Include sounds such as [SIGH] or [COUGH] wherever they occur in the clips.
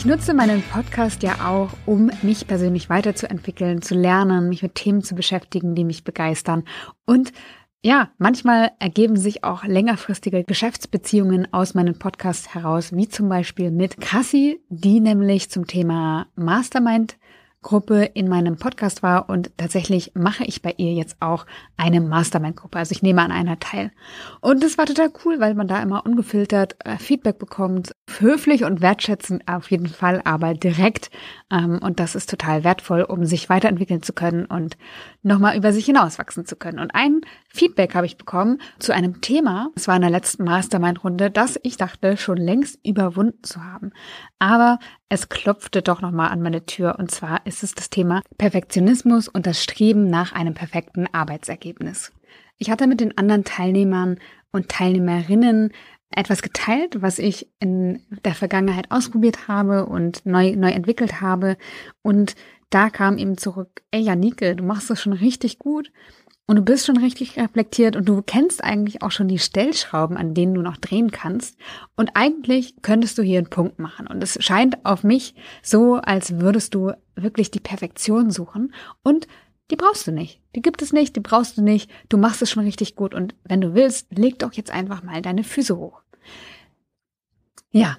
Ich nutze meinen Podcast ja auch, um mich persönlich weiterzuentwickeln, zu lernen, mich mit Themen zu beschäftigen, die mich begeistern. Und ja, manchmal ergeben sich auch längerfristige Geschäftsbeziehungen aus meinen Podcasts heraus, wie zum Beispiel mit Cassie, die nämlich zum Thema Mastermind Gruppe in meinem Podcast war und tatsächlich mache ich bei ihr jetzt auch eine Mastermind-Gruppe. Also ich nehme an einer teil. Und das war total cool, weil man da immer ungefiltert äh, Feedback bekommt. Höflich und wertschätzend auf jeden Fall, aber direkt. Ähm, und das ist total wertvoll, um sich weiterentwickeln zu können und nochmal über sich hinauswachsen zu können. Und ein Feedback habe ich bekommen zu einem Thema, es war in der letzten Mastermind-Runde, das ich dachte, schon längst überwunden zu haben. Aber es klopfte doch nochmal an meine Tür und zwar ist es das Thema Perfektionismus und das Streben nach einem perfekten Arbeitsergebnis. Ich hatte mit den anderen Teilnehmern und Teilnehmerinnen etwas geteilt, was ich in der Vergangenheit ausprobiert habe und neu, neu entwickelt habe. Und da kam eben zurück, ey Janike, du machst das schon richtig gut. Und du bist schon richtig reflektiert und du kennst eigentlich auch schon die Stellschrauben, an denen du noch drehen kannst. Und eigentlich könntest du hier einen Punkt machen. Und es scheint auf mich so, als würdest du wirklich die Perfektion suchen. Und die brauchst du nicht. Die gibt es nicht, die brauchst du nicht. Du machst es schon richtig gut. Und wenn du willst, leg doch jetzt einfach mal deine Füße hoch. Ja,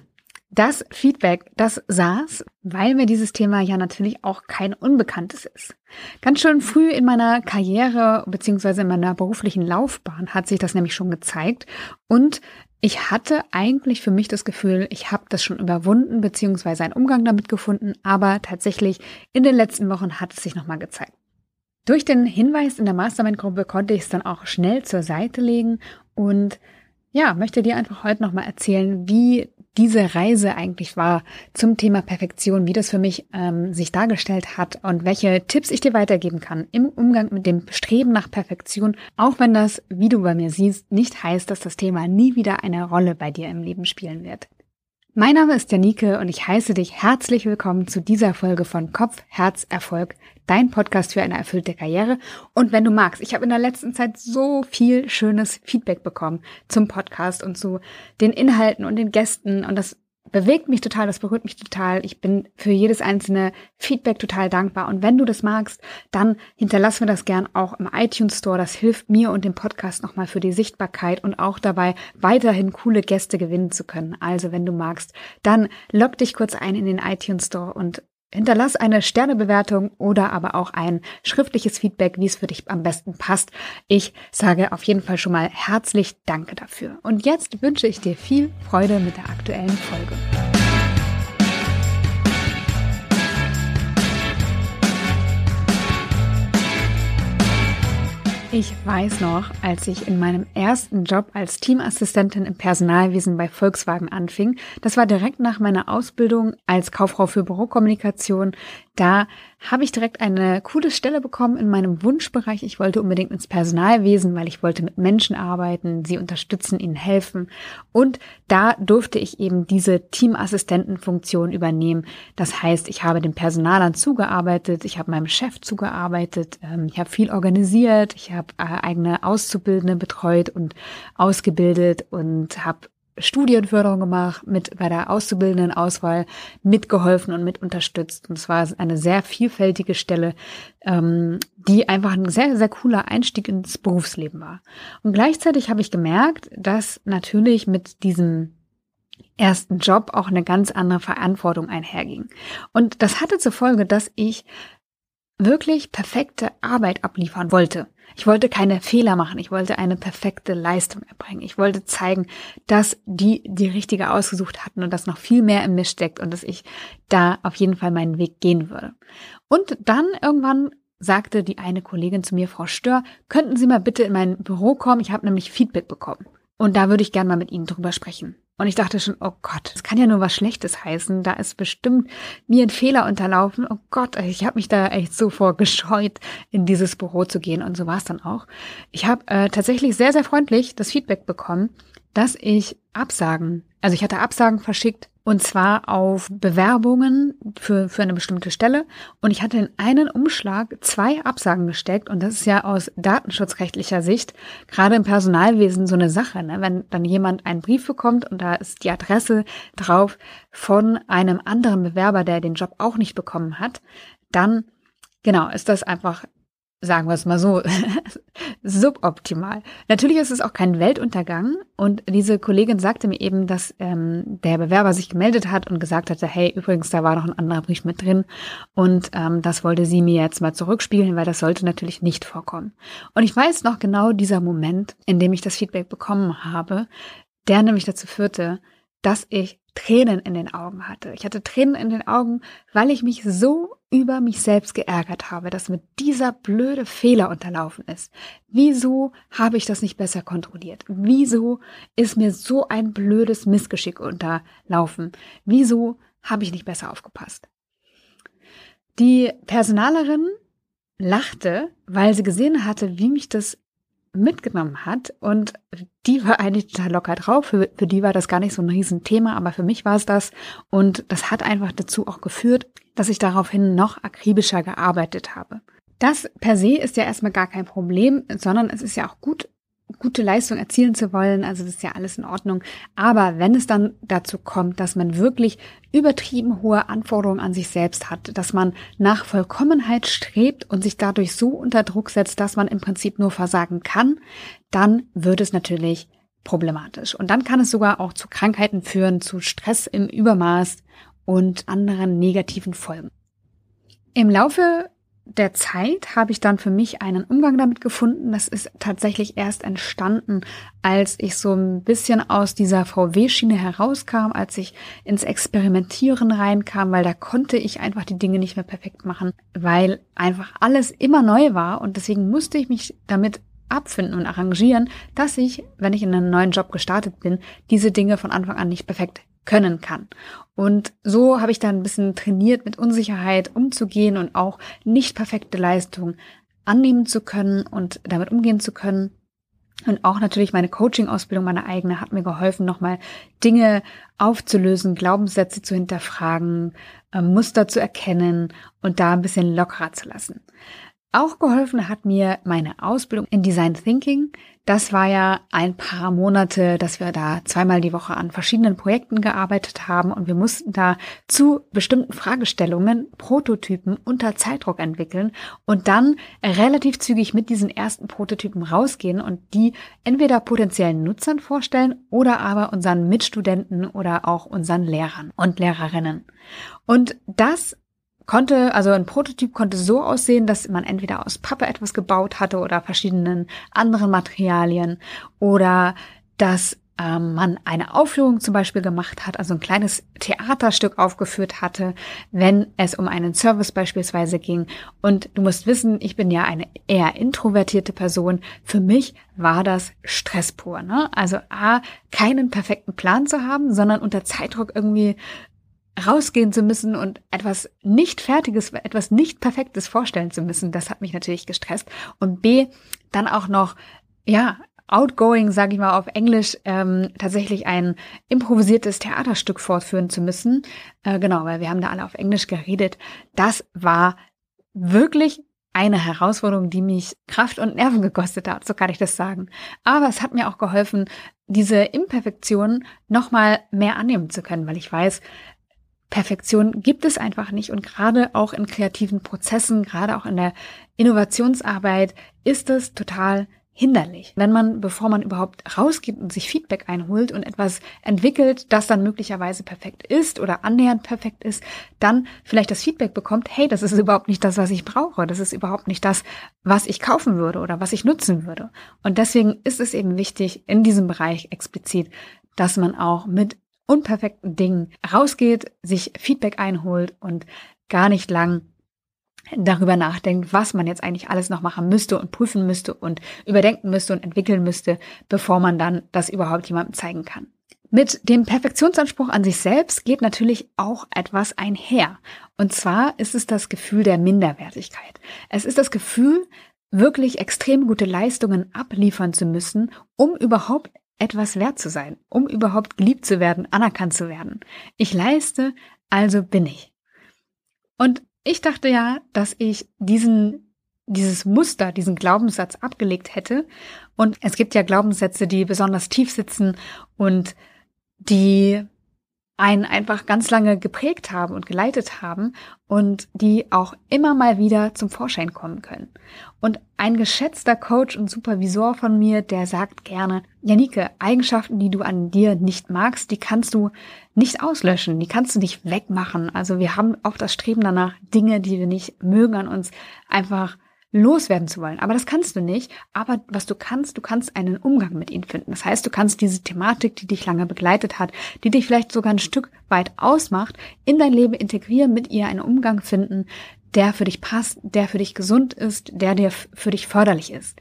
das Feedback, das saß, weil mir dieses Thema ja natürlich auch kein Unbekanntes ist. Ganz schön früh in meiner Karriere beziehungsweise in meiner beruflichen Laufbahn hat sich das nämlich schon gezeigt und ich hatte eigentlich für mich das Gefühl, ich habe das schon überwunden beziehungsweise einen Umgang damit gefunden, aber tatsächlich in den letzten Wochen hat es sich nochmal gezeigt. Durch den Hinweis in der Mastermind-Gruppe konnte ich es dann auch schnell zur Seite legen und ja, möchte dir einfach heute nochmal erzählen, wie diese Reise eigentlich war zum Thema Perfektion, wie das für mich ähm, sich dargestellt hat und welche Tipps ich dir weitergeben kann im Umgang mit dem Streben nach Perfektion, auch wenn das, wie du bei mir siehst, nicht heißt, dass das Thema nie wieder eine Rolle bei dir im Leben spielen wird. Mein Name ist Janike und ich heiße dich herzlich willkommen zu dieser Folge von Kopf, Herz, Erfolg, dein Podcast für eine erfüllte Karriere. Und wenn du magst, ich habe in der letzten Zeit so viel schönes Feedback bekommen zum Podcast und zu den Inhalten und den Gästen und das bewegt mich total, das berührt mich total. Ich bin für jedes einzelne Feedback total dankbar. Und wenn du das magst, dann hinterlass mir das gern auch im iTunes Store. Das hilft mir und dem Podcast nochmal für die Sichtbarkeit und auch dabei, weiterhin coole Gäste gewinnen zu können. Also wenn du magst, dann log dich kurz ein in den iTunes Store und Hinterlass eine Sternebewertung oder aber auch ein schriftliches Feedback, wie es für dich am besten passt. Ich sage auf jeden Fall schon mal herzlich Danke dafür. Und jetzt wünsche ich dir viel Freude mit der aktuellen Folge. Ich weiß noch, als ich in meinem ersten Job als Teamassistentin im Personalwesen bei Volkswagen anfing, das war direkt nach meiner Ausbildung als Kauffrau für Bürokommunikation, da habe ich direkt eine coole Stelle bekommen in meinem Wunschbereich. Ich wollte unbedingt ins Personalwesen, weil ich wollte mit Menschen arbeiten, sie unterstützen, ihnen helfen. Und da durfte ich eben diese Teamassistentenfunktion übernehmen. Das heißt, ich habe den Personalern zugearbeitet, ich habe meinem Chef zugearbeitet, ähm, ich habe viel organisiert, ich habe äh, eigene Auszubildende betreut und ausgebildet und habe Studienförderung gemacht, mit bei der Auszubildendenauswahl mitgeholfen und mit unterstützt. Und es war eine sehr vielfältige Stelle, ähm, die einfach ein sehr, sehr cooler Einstieg ins Berufsleben war. Und gleichzeitig habe ich gemerkt, dass natürlich mit diesem ersten Job auch eine ganz andere Verantwortung einherging. Und das hatte zur Folge, dass ich wirklich perfekte Arbeit abliefern wollte. Ich wollte keine Fehler machen. Ich wollte eine perfekte Leistung erbringen. Ich wollte zeigen, dass die die richtige ausgesucht hatten und dass noch viel mehr in mir steckt und dass ich da auf jeden Fall meinen Weg gehen würde. Und dann irgendwann sagte die eine Kollegin zu mir, Frau Stör, könnten Sie mal bitte in mein Büro kommen? Ich habe nämlich Feedback bekommen. Und da würde ich gerne mal mit Ihnen drüber sprechen. Und ich dachte schon, oh Gott, das kann ja nur was Schlechtes heißen. Da ist bestimmt mir ein Fehler unterlaufen. Oh Gott, ich habe mich da echt so vorgescheut, in dieses Büro zu gehen. Und so war es dann auch. Ich habe äh, tatsächlich sehr, sehr freundlich das Feedback bekommen, dass ich Absagen, also ich hatte Absagen verschickt und zwar auf Bewerbungen für, für eine bestimmte Stelle. Und ich hatte in einen Umschlag zwei Absagen gesteckt. Und das ist ja aus datenschutzrechtlicher Sicht gerade im Personalwesen so eine Sache. Ne? Wenn dann jemand einen Brief bekommt und da ist die Adresse drauf von einem anderen Bewerber, der den Job auch nicht bekommen hat, dann genau ist das einfach sagen wir es mal so, [LAUGHS] suboptimal. Natürlich ist es auch kein Weltuntergang und diese Kollegin sagte mir eben, dass ähm, der Bewerber sich gemeldet hat und gesagt hatte, hey, übrigens, da war noch ein anderer Brief mit drin und ähm, das wollte sie mir jetzt mal zurückspielen, weil das sollte natürlich nicht vorkommen. Und ich weiß noch genau dieser Moment, in dem ich das Feedback bekommen habe, der nämlich dazu führte, dass ich Tränen in den Augen hatte. Ich hatte Tränen in den Augen, weil ich mich so über mich selbst geärgert habe, dass mir dieser blöde Fehler unterlaufen ist. Wieso habe ich das nicht besser kontrolliert? Wieso ist mir so ein blödes Missgeschick unterlaufen? Wieso habe ich nicht besser aufgepasst? Die Personalerin lachte, weil sie gesehen hatte, wie mich das mitgenommen hat. Und die war eigentlich total locker drauf. Für, für die war das gar nicht so ein Riesenthema, aber für mich war es das. Und das hat einfach dazu auch geführt, dass ich daraufhin noch akribischer gearbeitet habe. Das per se ist ja erstmal gar kein Problem, sondern es ist ja auch gut, gute Leistung erzielen zu wollen, also das ist ja alles in Ordnung. Aber wenn es dann dazu kommt, dass man wirklich übertrieben hohe Anforderungen an sich selbst hat, dass man nach Vollkommenheit strebt und sich dadurch so unter Druck setzt, dass man im Prinzip nur versagen kann, dann wird es natürlich problematisch. Und dann kann es sogar auch zu Krankheiten führen, zu Stress im Übermaß und anderen negativen Folgen. Im Laufe der Zeit habe ich dann für mich einen Umgang damit gefunden. Das ist tatsächlich erst entstanden, als ich so ein bisschen aus dieser VW-Schiene herauskam, als ich ins Experimentieren reinkam, weil da konnte ich einfach die Dinge nicht mehr perfekt machen, weil einfach alles immer neu war und deswegen musste ich mich damit abfinden und arrangieren, dass ich, wenn ich in einen neuen Job gestartet bin, diese Dinge von Anfang an nicht perfekt können kann. Und so habe ich dann ein bisschen trainiert, mit Unsicherheit umzugehen und auch nicht perfekte Leistung annehmen zu können und damit umgehen zu können. Und auch natürlich meine Coaching-Ausbildung, meine eigene, hat mir geholfen, nochmal Dinge aufzulösen, Glaubenssätze zu hinterfragen, äh, Muster zu erkennen und da ein bisschen lockerer zu lassen. Auch geholfen hat mir meine Ausbildung in Design Thinking. Das war ja ein paar Monate, dass wir da zweimal die Woche an verschiedenen Projekten gearbeitet haben und wir mussten da zu bestimmten Fragestellungen Prototypen unter Zeitdruck entwickeln und dann relativ zügig mit diesen ersten Prototypen rausgehen und die entweder potenziellen Nutzern vorstellen oder aber unseren Mitstudenten oder auch unseren Lehrern und Lehrerinnen. Und das konnte, also ein Prototyp konnte so aussehen, dass man entweder aus Pappe etwas gebaut hatte oder verschiedenen anderen Materialien oder dass ähm, man eine Aufführung zum Beispiel gemacht hat, also ein kleines Theaterstück aufgeführt hatte, wenn es um einen Service beispielsweise ging. Und du musst wissen, ich bin ja eine eher introvertierte Person. Für mich war das Stress pur. Ne? Also A, keinen perfekten Plan zu haben, sondern unter Zeitdruck irgendwie rausgehen zu müssen und etwas nicht Fertiges, etwas nicht Perfektes vorstellen zu müssen, das hat mich natürlich gestresst. Und B, dann auch noch, ja, outgoing, sage ich mal auf Englisch, ähm, tatsächlich ein improvisiertes Theaterstück fortführen zu müssen. Äh, genau, weil wir haben da alle auf Englisch geredet. Das war wirklich eine Herausforderung, die mich Kraft und Nerven gekostet hat, so kann ich das sagen. Aber es hat mir auch geholfen, diese Imperfektion nochmal mehr annehmen zu können, weil ich weiß, Perfektion gibt es einfach nicht. Und gerade auch in kreativen Prozessen, gerade auch in der Innovationsarbeit ist es total hinderlich. Wenn man, bevor man überhaupt rausgibt und sich Feedback einholt und etwas entwickelt, das dann möglicherweise perfekt ist oder annähernd perfekt ist, dann vielleicht das Feedback bekommt, hey, das ist überhaupt nicht das, was ich brauche. Das ist überhaupt nicht das, was ich kaufen würde oder was ich nutzen würde. Und deswegen ist es eben wichtig, in diesem Bereich explizit, dass man auch mit unperfekten Dingen rausgeht, sich Feedback einholt und gar nicht lang darüber nachdenkt, was man jetzt eigentlich alles noch machen müsste und prüfen müsste und überdenken müsste und entwickeln müsste, bevor man dann das überhaupt jemandem zeigen kann. Mit dem Perfektionsanspruch an sich selbst geht natürlich auch etwas einher. Und zwar ist es das Gefühl der Minderwertigkeit. Es ist das Gefühl, wirklich extrem gute Leistungen abliefern zu müssen, um überhaupt etwas wert zu sein, um überhaupt geliebt zu werden, anerkannt zu werden. Ich leiste, also bin ich. Und ich dachte ja, dass ich diesen, dieses Muster, diesen Glaubenssatz abgelegt hätte. Und es gibt ja Glaubenssätze, die besonders tief sitzen und die einen einfach ganz lange geprägt haben und geleitet haben und die auch immer mal wieder zum Vorschein kommen können. Und ein geschätzter Coach und Supervisor von mir, der sagt gerne, Janike, Eigenschaften, die du an dir nicht magst, die kannst du nicht auslöschen, die kannst du nicht wegmachen. Also wir haben auch das Streben danach, Dinge, die wir nicht mögen an uns, einfach loswerden zu wollen. Aber das kannst du nicht. Aber was du kannst, du kannst einen Umgang mit ihnen finden. Das heißt, du kannst diese Thematik, die dich lange begleitet hat, die dich vielleicht sogar ein Stück weit ausmacht, in dein Leben integrieren, mit ihr einen Umgang finden, der für dich passt, der für dich gesund ist, der dir für dich förderlich ist.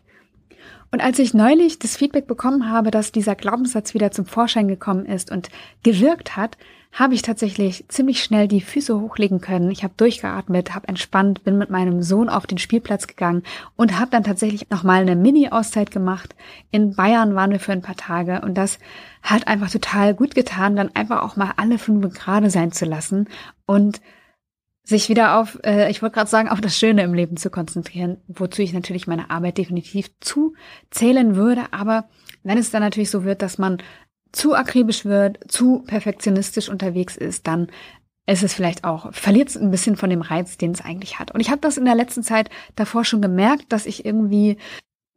Und als ich neulich das Feedback bekommen habe, dass dieser Glaubenssatz wieder zum Vorschein gekommen ist und gewirkt hat, habe ich tatsächlich ziemlich schnell die Füße hochlegen können. Ich habe durchgeatmet, habe entspannt, bin mit meinem Sohn auf den Spielplatz gegangen und habe dann tatsächlich nochmal eine Mini-Auszeit gemacht. In Bayern waren wir für ein paar Tage und das hat einfach total gut getan, dann einfach auch mal alle fünf Grade sein zu lassen und sich wieder auf, äh, ich wollte gerade sagen, auf das Schöne im Leben zu konzentrieren, wozu ich natürlich meine Arbeit definitiv zuzählen würde. Aber wenn es dann natürlich so wird, dass man zu akribisch wird, zu perfektionistisch unterwegs ist, dann ist es vielleicht auch, verliert es ein bisschen von dem Reiz, den es eigentlich hat. Und ich habe das in der letzten Zeit davor schon gemerkt, dass ich irgendwie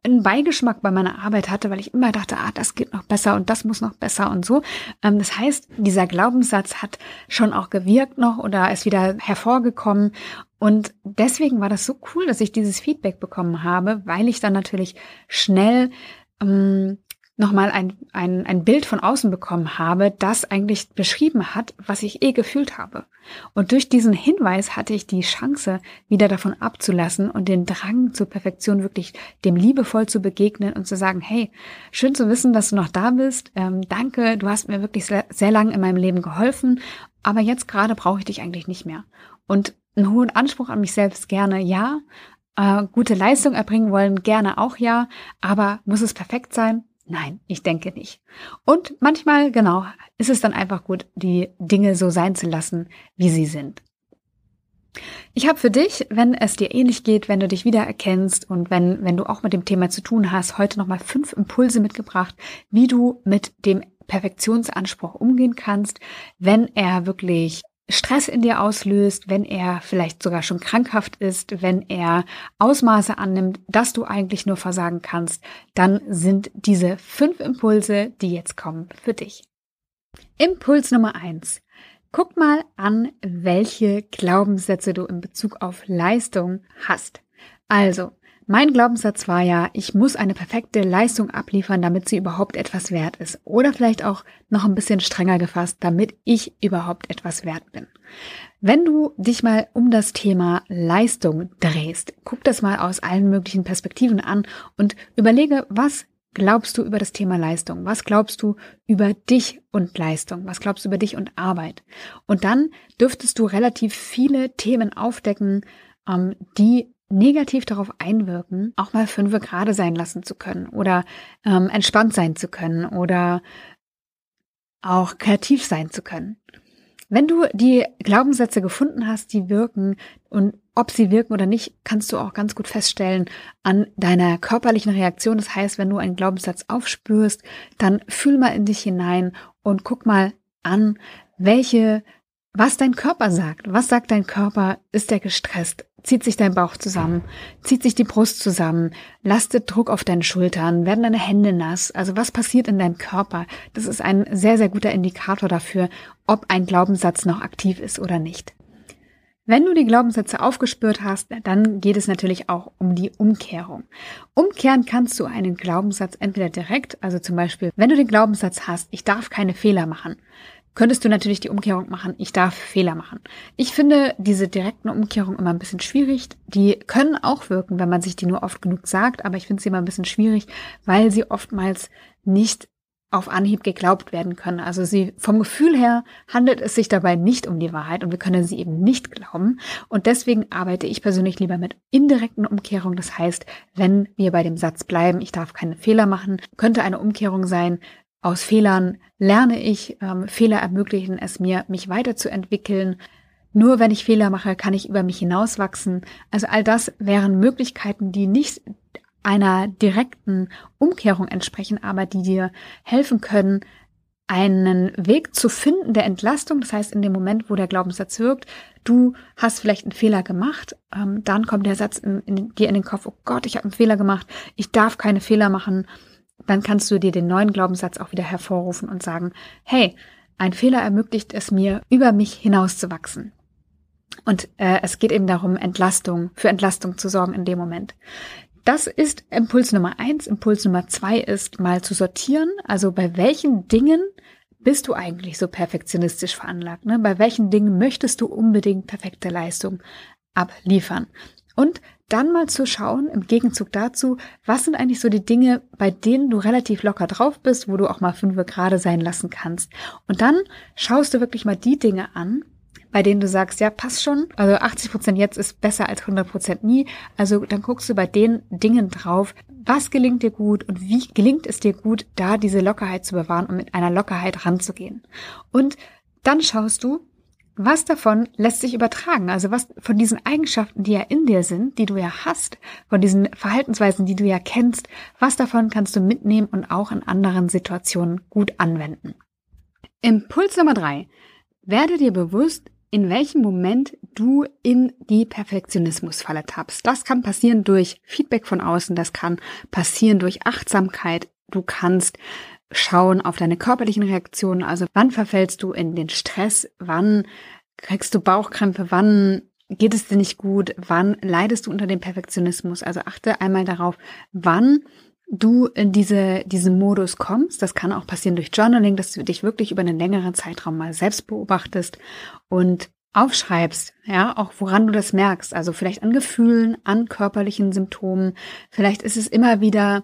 einen Beigeschmack bei meiner Arbeit hatte, weil ich immer dachte, ah, das geht noch besser und das muss noch besser und so. Ähm, das heißt, dieser Glaubenssatz hat schon auch gewirkt noch oder ist wieder hervorgekommen. Und deswegen war das so cool, dass ich dieses Feedback bekommen habe, weil ich dann natürlich schnell ähm, nochmal ein, ein, ein Bild von außen bekommen habe, das eigentlich beschrieben hat, was ich eh gefühlt habe. Und durch diesen Hinweis hatte ich die Chance, wieder davon abzulassen und den Drang zur Perfektion wirklich dem liebevoll zu begegnen und zu sagen, hey, schön zu wissen, dass du noch da bist. Ähm, danke, du hast mir wirklich sehr, sehr lang in meinem Leben geholfen, aber jetzt gerade brauche ich dich eigentlich nicht mehr. Und einen hohen Anspruch an mich selbst gerne, ja. Äh, gute Leistung erbringen wollen, gerne auch ja. Aber muss es perfekt sein? Nein, ich denke nicht. Und manchmal, genau, ist es dann einfach gut, die Dinge so sein zu lassen, wie sie sind. Ich habe für dich, wenn es dir ähnlich geht, wenn du dich wiedererkennst und wenn, wenn du auch mit dem Thema zu tun hast, heute nochmal fünf Impulse mitgebracht, wie du mit dem Perfektionsanspruch umgehen kannst, wenn er wirklich Stress in dir auslöst, wenn er vielleicht sogar schon krankhaft ist, wenn er Ausmaße annimmt, dass du eigentlich nur versagen kannst, dann sind diese fünf Impulse, die jetzt kommen, für dich. Impuls Nummer eins. Guck mal an, welche Glaubenssätze du in Bezug auf Leistung hast. Also, mein Glaubenssatz war ja, ich muss eine perfekte Leistung abliefern, damit sie überhaupt etwas wert ist. Oder vielleicht auch noch ein bisschen strenger gefasst, damit ich überhaupt etwas wert bin. Wenn du dich mal um das Thema Leistung drehst, guck das mal aus allen möglichen Perspektiven an und überlege, was glaubst du über das Thema Leistung? Was glaubst du über dich und Leistung? Was glaubst du über dich und Arbeit? Und dann dürftest du relativ viele Themen aufdecken, ähm, die negativ darauf einwirken, auch mal fünfe gerade sein lassen zu können oder ähm, entspannt sein zu können oder auch kreativ sein zu können. Wenn du die Glaubenssätze gefunden hast, die wirken und ob sie wirken oder nicht, kannst du auch ganz gut feststellen an deiner körperlichen Reaktion. Das heißt, wenn du einen Glaubenssatz aufspürst, dann fühl mal in dich hinein und guck mal an, welche was dein Körper sagt. Was sagt dein Körper? Ist er gestresst? Zieht sich dein Bauch zusammen? Zieht sich die Brust zusammen? Lastet Druck auf deinen Schultern? Werden deine Hände nass? Also was passiert in deinem Körper? Das ist ein sehr, sehr guter Indikator dafür, ob ein Glaubenssatz noch aktiv ist oder nicht. Wenn du die Glaubenssätze aufgespürt hast, dann geht es natürlich auch um die Umkehrung. Umkehren kannst du einen Glaubenssatz entweder direkt, also zum Beispiel, wenn du den Glaubenssatz hast, ich darf keine Fehler machen, könntest du natürlich die Umkehrung machen, ich darf Fehler machen. Ich finde diese direkten Umkehrungen immer ein bisschen schwierig. Die können auch wirken, wenn man sich die nur oft genug sagt, aber ich finde sie immer ein bisschen schwierig, weil sie oftmals nicht auf Anhieb geglaubt werden können. Also sie vom Gefühl her handelt es sich dabei nicht um die Wahrheit und wir können sie eben nicht glauben. Und deswegen arbeite ich persönlich lieber mit indirekten Umkehrungen. Das heißt, wenn wir bei dem Satz bleiben, ich darf keine Fehler machen, könnte eine Umkehrung sein, aus Fehlern lerne ich, ähm, Fehler ermöglichen es mir, mich weiterzuentwickeln. Nur wenn ich Fehler mache, kann ich über mich hinauswachsen. Also all das wären Möglichkeiten, die nicht einer direkten Umkehrung entsprechen, aber die dir helfen können, einen Weg zu finden der Entlastung. Das heißt, in dem Moment, wo der Glaubenssatz wirkt, du hast vielleicht einen Fehler gemacht, ähm, dann kommt der Satz in, in, dir in den Kopf, oh Gott, ich habe einen Fehler gemacht, ich darf keine Fehler machen. Dann kannst du dir den neuen Glaubenssatz auch wieder hervorrufen und sagen, hey, ein Fehler ermöglicht es mir, über mich hinauszuwachsen. Und äh, es geht eben darum, Entlastung, für Entlastung zu sorgen in dem Moment. Das ist Impuls Nummer eins. Impuls Nummer zwei ist mal zu sortieren. Also bei welchen Dingen bist du eigentlich so perfektionistisch veranlagt? Ne? Bei welchen Dingen möchtest du unbedingt perfekte Leistung abliefern? Und dann mal zu schauen, im Gegenzug dazu, was sind eigentlich so die Dinge, bei denen du relativ locker drauf bist, wo du auch mal fünf gerade sein lassen kannst. Und dann schaust du wirklich mal die Dinge an, bei denen du sagst, ja, passt schon. Also 80 Prozent jetzt ist besser als 100 Prozent nie. Also dann guckst du bei den Dingen drauf, was gelingt dir gut und wie gelingt es dir gut, da diese Lockerheit zu bewahren und mit einer Lockerheit ranzugehen. Und dann schaust du, was davon lässt sich übertragen? Also was von diesen Eigenschaften, die ja in dir sind, die du ja hast, von diesen Verhaltensweisen, die du ja kennst, was davon kannst du mitnehmen und auch in anderen Situationen gut anwenden? Impuls Nummer drei. Werde dir bewusst, in welchem Moment du in die Perfektionismusfalle tappst. Das kann passieren durch Feedback von außen, das kann passieren durch Achtsamkeit. Du kannst schauen auf deine körperlichen Reaktionen, also wann verfällst du in den Stress, wann kriegst du Bauchkrämpfe, wann geht es dir nicht gut, wann leidest du unter dem Perfektionismus. Also achte einmal darauf, wann du in diese, diesen Modus kommst. Das kann auch passieren durch Journaling, dass du dich wirklich über einen längeren Zeitraum mal selbst beobachtest und aufschreibst, ja, auch woran du das merkst. Also vielleicht an Gefühlen, an körperlichen Symptomen. Vielleicht ist es immer wieder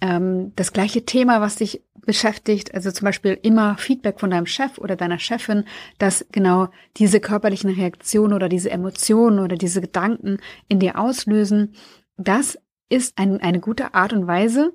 ähm, das gleiche Thema, was dich beschäftigt. Also zum Beispiel immer Feedback von deinem Chef oder deiner Chefin, dass genau diese körperlichen Reaktionen oder diese Emotionen oder diese Gedanken in dir auslösen. Das ist ein, eine gute Art und Weise,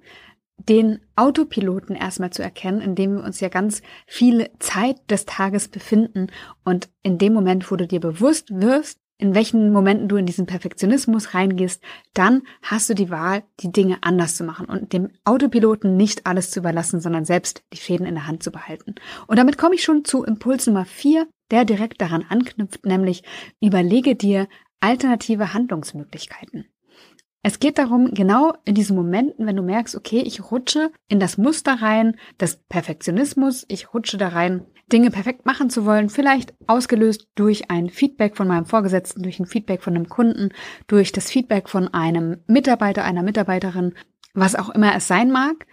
den Autopiloten erstmal zu erkennen, in dem wir uns ja ganz viel Zeit des Tages befinden. Und in dem Moment, wo du dir bewusst wirst, in welchen Momenten du in diesen Perfektionismus reingehst, dann hast du die Wahl, die Dinge anders zu machen und dem Autopiloten nicht alles zu überlassen, sondern selbst die Fäden in der Hand zu behalten. Und damit komme ich schon zu Impuls Nummer vier, der direkt daran anknüpft, nämlich überlege dir alternative Handlungsmöglichkeiten. Es geht darum, genau in diesen Momenten, wenn du merkst, okay, ich rutsche in das Muster rein, das Perfektionismus, ich rutsche da rein, Dinge perfekt machen zu wollen, vielleicht ausgelöst durch ein Feedback von meinem Vorgesetzten, durch ein Feedback von einem Kunden, durch das Feedback von einem Mitarbeiter, einer Mitarbeiterin, was auch immer es sein mag.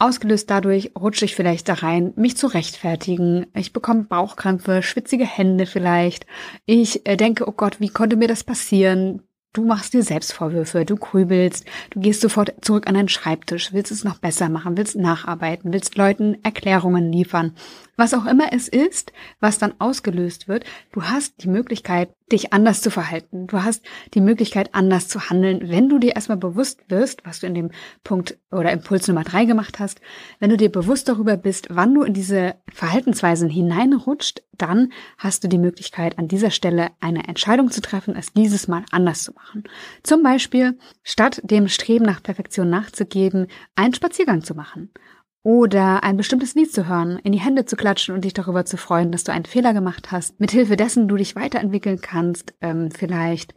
Ausgelöst dadurch rutsche ich vielleicht da rein, mich zu rechtfertigen. Ich bekomme Bauchkrämpfe, schwitzige Hände vielleicht. Ich äh, denke, oh Gott, wie konnte mir das passieren? Du machst dir Selbstvorwürfe, du grübelst, du gehst sofort zurück an deinen Schreibtisch, willst es noch besser machen, willst nacharbeiten, willst Leuten Erklärungen liefern. Was auch immer es ist, was dann ausgelöst wird, du hast die Möglichkeit, dich anders zu verhalten. Du hast die Möglichkeit, anders zu handeln, wenn du dir erstmal bewusst wirst, was du in dem Punkt oder Impuls Nummer drei gemacht hast, wenn du dir bewusst darüber bist, wann du in diese Verhaltensweisen hineinrutscht, dann hast du die Möglichkeit, an dieser Stelle eine Entscheidung zu treffen, es dieses Mal anders zu machen. Zum Beispiel, statt dem Streben nach Perfektion nachzugeben, einen Spaziergang zu machen oder ein bestimmtes Lied zu hören, in die Hände zu klatschen und dich darüber zu freuen, dass du einen Fehler gemacht hast, mithilfe dessen du dich weiterentwickeln kannst, ähm, vielleicht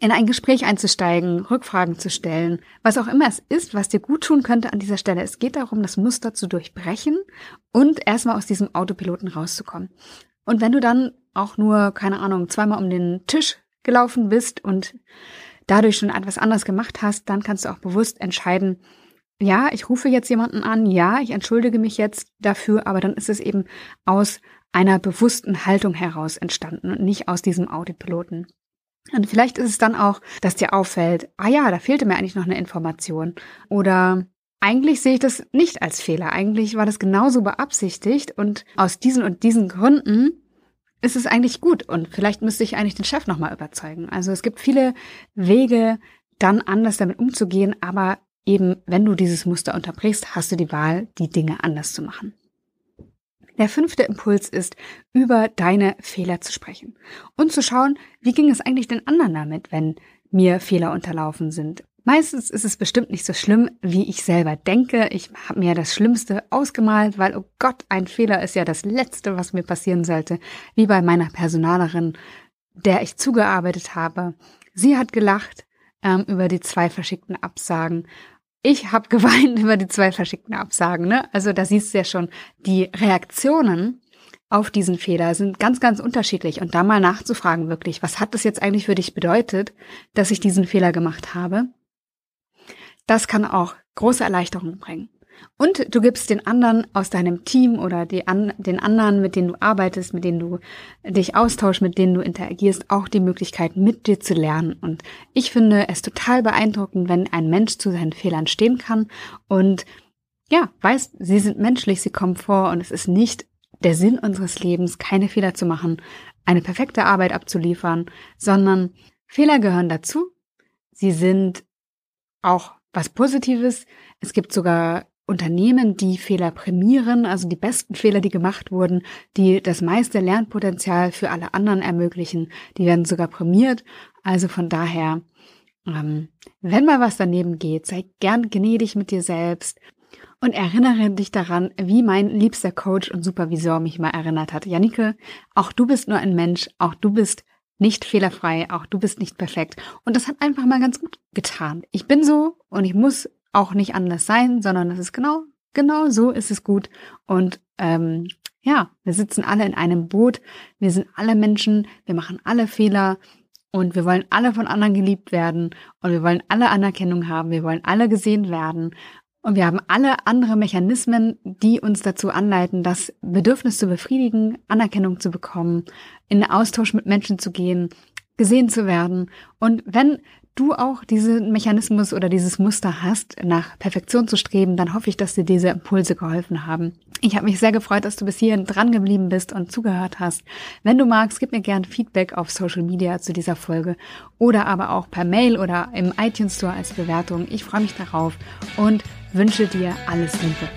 in ein Gespräch einzusteigen, Rückfragen zu stellen, was auch immer es ist, was dir gut tun könnte an dieser Stelle. Es geht darum, das Muster zu durchbrechen und erstmal aus diesem Autopiloten rauszukommen. Und wenn du dann auch nur, keine Ahnung, zweimal um den Tisch gelaufen bist und dadurch schon etwas anderes gemacht hast, dann kannst du auch bewusst entscheiden, ja, ich rufe jetzt jemanden an, ja, ich entschuldige mich jetzt dafür, aber dann ist es eben aus einer bewussten Haltung heraus entstanden und nicht aus diesem Autopiloten. Und vielleicht ist es dann auch, dass dir auffällt, ah ja, da fehlte mir eigentlich noch eine Information. Oder eigentlich sehe ich das nicht als Fehler. Eigentlich war das genauso beabsichtigt und aus diesen und diesen Gründen ist es eigentlich gut und vielleicht müsste ich eigentlich den Chef nochmal überzeugen. Also es gibt viele Wege, dann anders damit umzugehen, aber eben, wenn du dieses Muster unterbrichst, hast du die Wahl, die Dinge anders zu machen. Der fünfte Impuls ist, über deine Fehler zu sprechen und zu schauen, wie ging es eigentlich den anderen damit, wenn mir Fehler unterlaufen sind. Meistens ist es bestimmt nicht so schlimm, wie ich selber denke. Ich habe mir das Schlimmste ausgemalt, weil, oh Gott, ein Fehler ist ja das Letzte, was mir passieren sollte. Wie bei meiner Personalerin, der ich zugearbeitet habe. Sie hat gelacht ähm, über die zwei verschickten Absagen ich habe geweint [LAUGHS] über die zwei verschickten Absagen. Ne? Also da siehst du ja schon, die Reaktionen auf diesen Fehler sind ganz, ganz unterschiedlich. Und da mal nachzufragen wirklich, was hat das jetzt eigentlich für dich bedeutet, dass ich diesen Fehler gemacht habe? Das kann auch große Erleichterung bringen. Und du gibst den anderen aus deinem Team oder an, den anderen, mit denen du arbeitest, mit denen du dich austauschst, mit denen du interagierst, auch die Möglichkeit, mit dir zu lernen. Und ich finde es total beeindruckend, wenn ein Mensch zu seinen Fehlern stehen kann und ja, weiß, sie sind menschlich, sie kommen vor und es ist nicht der Sinn unseres Lebens, keine Fehler zu machen, eine perfekte Arbeit abzuliefern, sondern Fehler gehören dazu. Sie sind auch was Positives. Es gibt sogar Unternehmen, die Fehler prämieren, also die besten Fehler, die gemacht wurden, die das meiste Lernpotenzial für alle anderen ermöglichen, die werden sogar prämiert. Also von daher, ähm, wenn mal was daneben geht, sei gern gnädig mit dir selbst und erinnere dich daran, wie mein liebster Coach und Supervisor mich mal erinnert hat. Janike, auch du bist nur ein Mensch, auch du bist nicht fehlerfrei, auch du bist nicht perfekt. Und das hat einfach mal ganz gut getan. Ich bin so und ich muss auch nicht anders sein, sondern es ist genau, genau so ist es gut. Und ähm, ja, wir sitzen alle in einem Boot, wir sind alle Menschen, wir machen alle Fehler. Und wir wollen alle von anderen geliebt werden. Und wir wollen alle Anerkennung haben, wir wollen alle gesehen werden. Und wir haben alle andere Mechanismen, die uns dazu anleiten, das Bedürfnis zu befriedigen, Anerkennung zu bekommen, in Austausch mit Menschen zu gehen, gesehen zu werden. Und wenn du auch diesen Mechanismus oder dieses Muster hast, nach Perfektion zu streben, dann hoffe ich, dass dir diese Impulse geholfen haben. Ich habe mich sehr gefreut, dass du bis hierhin dran geblieben bist und zugehört hast. Wenn du magst, gib mir gern Feedback auf Social Media zu dieser Folge oder aber auch per Mail oder im iTunes Store als Bewertung. Ich freue mich darauf und wünsche dir alles Liebe.